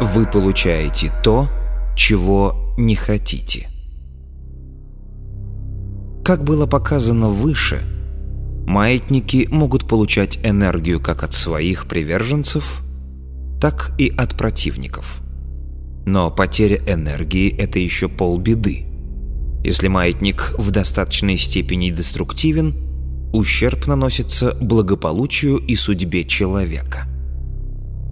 Вы получаете то, чего не хотите. Как было показано выше, маятники могут получать энергию как от своих приверженцев, так и от противников. Но потеря энергии – это еще полбеды. Если маятник в достаточной степени деструктивен, ущерб наносится благополучию и судьбе человека.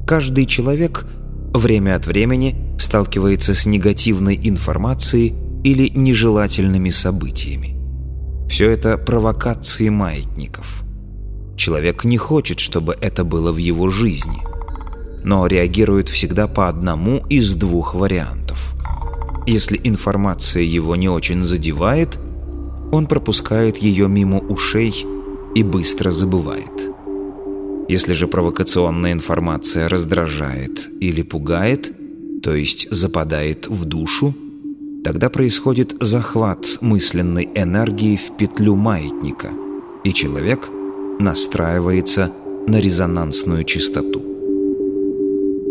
Каждый человек время от времени сталкивается с негативной информацией или нежелательными событиями. Все это провокации маятников. Человек не хочет, чтобы это было в его жизни, но реагирует всегда по одному из двух вариантов. Если информация его не очень задевает, он пропускает ее мимо ушей и быстро забывает. Если же провокационная информация раздражает или пугает, то есть западает в душу, тогда происходит захват мысленной энергии в петлю маятника, и человек настраивается на резонансную частоту.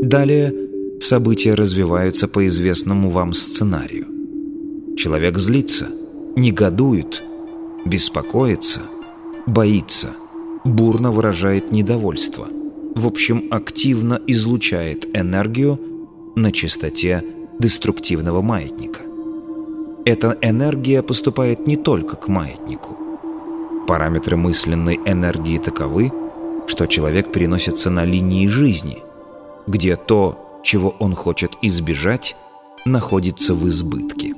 Далее события развиваются по известному вам сценарию. Человек злится, негодует, беспокоится, боится – бурно выражает недовольство. В общем, активно излучает энергию на частоте деструктивного маятника. Эта энергия поступает не только к маятнику. Параметры мысленной энергии таковы, что человек переносится на линии жизни, где то, чего он хочет избежать, находится в избытке.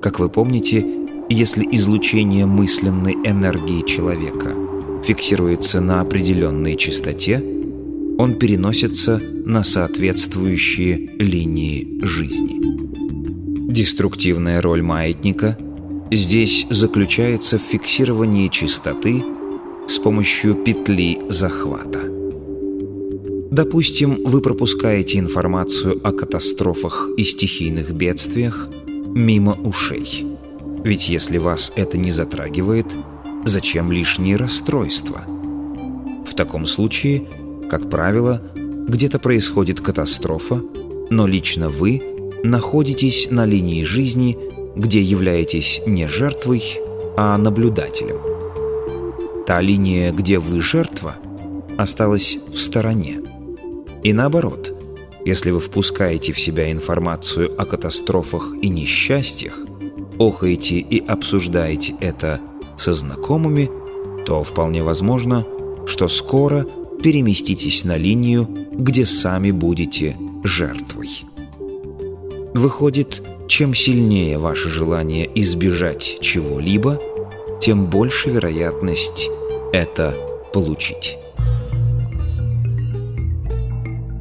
Как вы помните, если излучение мысленной энергии человека – фиксируется на определенной частоте, он переносится на соответствующие линии жизни. Деструктивная роль маятника здесь заключается в фиксировании частоты с помощью петли захвата. Допустим, вы пропускаете информацию о катастрофах и стихийных бедствиях мимо ушей. Ведь если вас это не затрагивает – Зачем лишние расстройства? В таком случае, как правило, где-то происходит катастрофа, но лично вы находитесь на линии жизни, где являетесь не жертвой, а наблюдателем. Та линия, где вы жертва, осталась в стороне. И наоборот, если вы впускаете в себя информацию о катастрофах и несчастьях, охаете и обсуждаете это со знакомыми, то вполне возможно, что скоро переместитесь на линию, где сами будете жертвой. Выходит, чем сильнее ваше желание избежать чего-либо, тем больше вероятность это получить.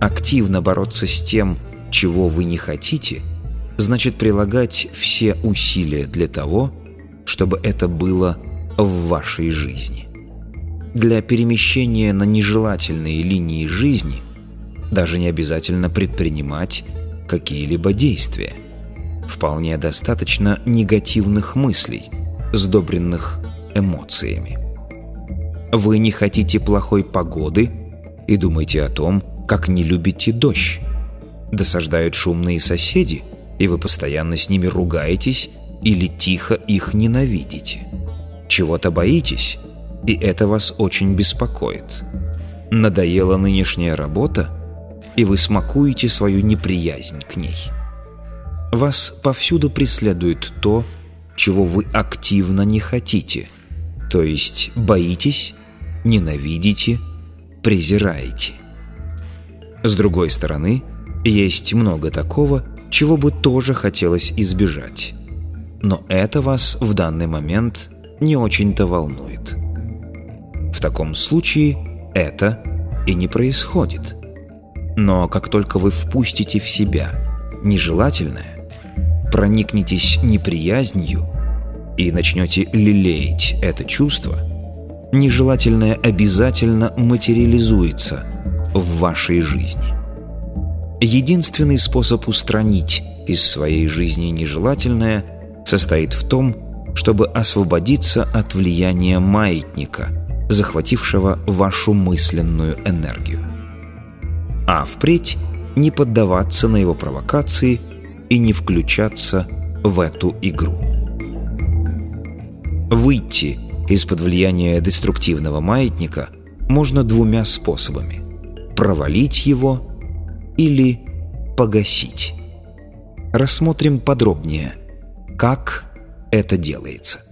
Активно бороться с тем, чего вы не хотите, значит прилагать все усилия для того, чтобы это было в вашей жизни. Для перемещения на нежелательные линии жизни даже не обязательно предпринимать какие-либо действия. Вполне достаточно негативных мыслей, сдобренных эмоциями. Вы не хотите плохой погоды и думаете о том, как не любите дождь. Досаждают шумные соседи, и вы постоянно с ними ругаетесь или тихо их ненавидите. Чего-то боитесь, и это вас очень беспокоит. Надоела нынешняя работа, и вы смакуете свою неприязнь к ней. Вас повсюду преследует то, чего вы активно не хотите, то есть боитесь, ненавидите, презираете. С другой стороны, есть много такого, чего бы тоже хотелось избежать но это вас в данный момент не очень-то волнует. В таком случае это и не происходит. Но как только вы впустите в себя нежелательное, проникнетесь неприязнью и начнете лелеять это чувство, нежелательное обязательно материализуется в вашей жизни. Единственный способ устранить из своей жизни нежелательное состоит в том, чтобы освободиться от влияния маятника, захватившего вашу мысленную энергию. А впредь не поддаваться на его провокации и не включаться в эту игру. Выйти из-под влияния деструктивного маятника можно двумя способами – провалить его или погасить. Рассмотрим подробнее, как это делается.